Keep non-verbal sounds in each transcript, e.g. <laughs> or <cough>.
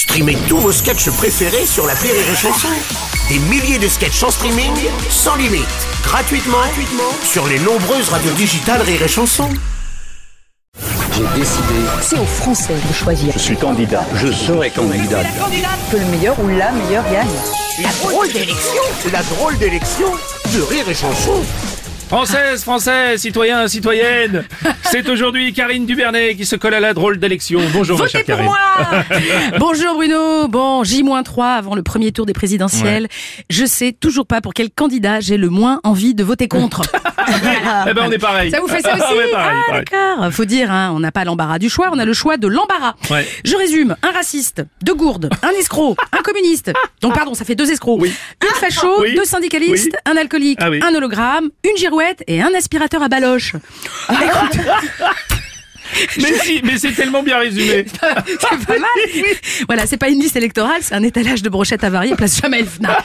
Streamez tous vos sketchs préférés sur la Rire et Chanson. Des milliers de sketchs en streaming, sans limite, gratuitement, gratuitement sur les nombreuses radios digitales Rire et Chanson. J'ai décidé, C'est aux Français de choisir. je suis candidat, je serai candidat. Que le meilleur ou la meilleure gagne. La drôle d'élection, la drôle d'élection de Rire et Chanson. Françaises, Français, citoyens, citoyennes, c'est aujourd'hui Karine Duvernet qui se colle à la drôle d'élection. Bonjour ma Votez chère pour Karine. moi <laughs> Bonjour Bruno, bon, J-3 avant le premier tour des présidentielles. Je sais toujours pas pour quel candidat j'ai le moins envie de voter contre. <laughs> Eh ben on est pareil. Ça vous fait ça <laughs> aussi Ouais, pareil, Ah d'accord. Faut dire, hein, on n'a pas l'embarras du choix, on a le choix de l'embarras. Ouais. Je résume, un raciste, deux gourdes, un escroc, un communiste. Donc pardon, ça fait deux escrocs. Oui. Un facho, Oui. deux syndicalistes, Oui. un alcoolique, Ah un hologramme, une girouette et un aspirateur à baloche. <laughs> Mais si, mais c'est tellement bien résumé. <laughs> c'est pas mal. <laughs> Voilà, c'est pas une liste électorale, c'est un étalage de brochettes avariées place Jamel Fna. <laughs>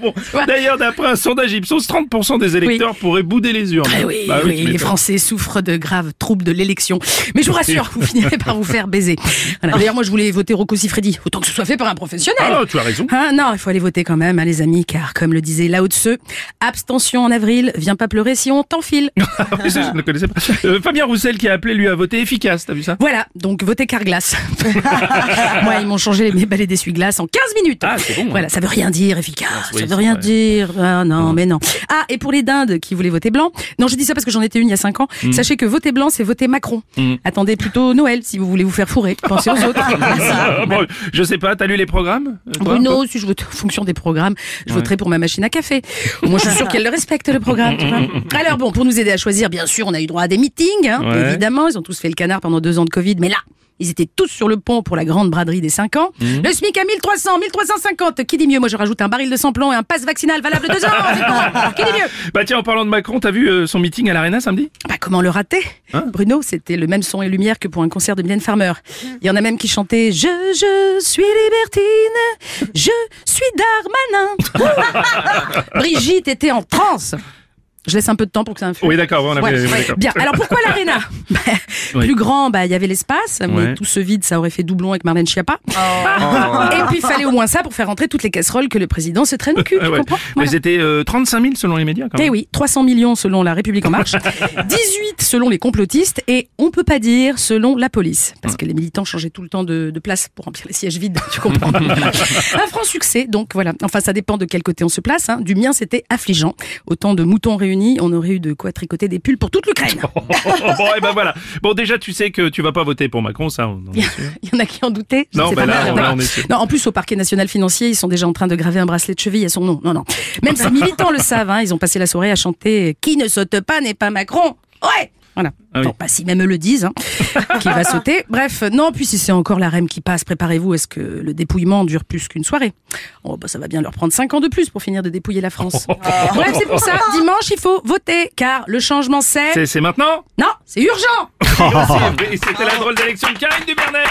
Bon, D'ailleurs, d'après un sondage Ipsos, 30% des électeurs pourraient bouder les urnes. Ah oui, Bah oui, les. Français souffrent de graves troubles de l'élection. Mais je vous rassure, vous finirez par vous faire baiser. Voilà. D'ailleurs, moi, je voulais voter Rocco Siffredi. Autant que ce soit fait par un professionnel. Ah, tu as raison. Hein, non, il faut aller voter quand même, hein, les amis, car comme le disait Lao Tse, abstention en avril, viens pas pleurer si on t'enfile. Ah je ne connaissais pas. Euh, Fabien Roussel qui a appelé lui à voter efficace, t'as vu ça Voilà, donc votez Carglass. <laughs> Moi, ils m'ont changé mes balais d'essuie-glace en 15 minutes. Ah, c'est bon, hein. Voilà, ça veut rien dire, efficace. oui, ça veut rien vrai. dire. Ah non, mais non. Ah, et pour les dindes qui voulaient voter blanc, non, je dis ça parce que j'en étais une il y a 5 ans. Mm. Sachez que voter blanc, c'est voter Macron. Attendez plutôt Noël si vous voulez vous faire fourrer. Pensez aux autres. <laughs> Ah, bon, Je sais pas, t'as lu les programmes euh, Bruno, si je vote en fonction des programmes, je voterai pour ma machine à café. Moins, je suis sûre <laughs> qu'elle le respecte, le programme. tu vois. Alors bon, pour nous aider à choisir, bien sûr, on a eu droit à des meetings, hein, Ouais. Évidemment. Ils ont tous fait le canard pendant deux ans de Covid, mais là, ils étaient tous sur le pont pour la grande braderie des 5 ans. Mhm. Le SMIC à 1300, 1350. Qui dit mieux? Moi, je rajoute un baril de sans-plomb et un passe vaccinal valable deux ans. Qui dit mieux? Bah tiens, en parlant de Macron, t'as vu euh, son meeting à l'Arena samedi? Bah, comment le rater? Hein? Bruno, c'était le même son et lumière que pour un concert de Mylène Farmer. Il y en a même qui chantaient Je, je suis libertine, je suis Darmanin. <laughs> Brigitte était en transe. Je laisse un peu de temps pour que ça influe. Oui, d'accord, on a Ouais, oui, ouais. d'accord. Bien. Alors pourquoi l'aréna <laughs> Bah, Oui. Plus grand, bah il y avait l'espace, mais Ouais. tout ce vide, ça aurait fait doublon avec Marlène Schiappa. Oh. Et puis il fallait au moins ça pour faire rentrer toutes les casseroles que le président se traîne au cul. <laughs> Tu ouais. comprends Mais c'était euh, 35 000 selon les médias quand Eh même. oui, 300 millions selon la République en marche, <laughs> 18 selon les complotistes et on peut pas dire selon la police parce que les militants changeaient tout le temps de, de place pour remplir les sièges vides, tu comprends Un franc succès, donc voilà. Enfin, ça dépend de quel côté on se place. hein. Du mien, c'était affligeant. Autant de moutons réunis, on aurait eu de quoi tricoter des pulls pour toute l'Ukraine. <laughs> bon, et ben voilà. Bon, déjà, tu sais que tu vas pas voter pour Macron, ça, on en est sûr. <laughs> Il y en a qui en doutaient. Non, pas là, mal, on- là, d'accord. on est sûr. Non, en plus, au parquet national financier, ils sont déjà en train de graver un bracelet de cheville à son nom. Non, non. Même ces <laughs> militants le savent, hein, ils ont passé la soirée à chanter Qui ne saute pas n'est pas Macron. Ouais! Voilà. Ah oui. Bon, pas si même eux le disent, hein, <laughs> qui va sauter. Bref, non, puis si c'est encore la REM qui passe, préparez-vous, est-ce que le dépouillement dure plus qu'une soirée Oh, bah ça va bien leur prendre 5 ans de plus pour finir de dépouiller la France. <laughs> Bref, c'est pour ça, dimanche, il faut voter, car le changement c'est... C'est- maintenant Non, c'est urgent <laughs> C'était la drôle d'élection de Karine Dubernet.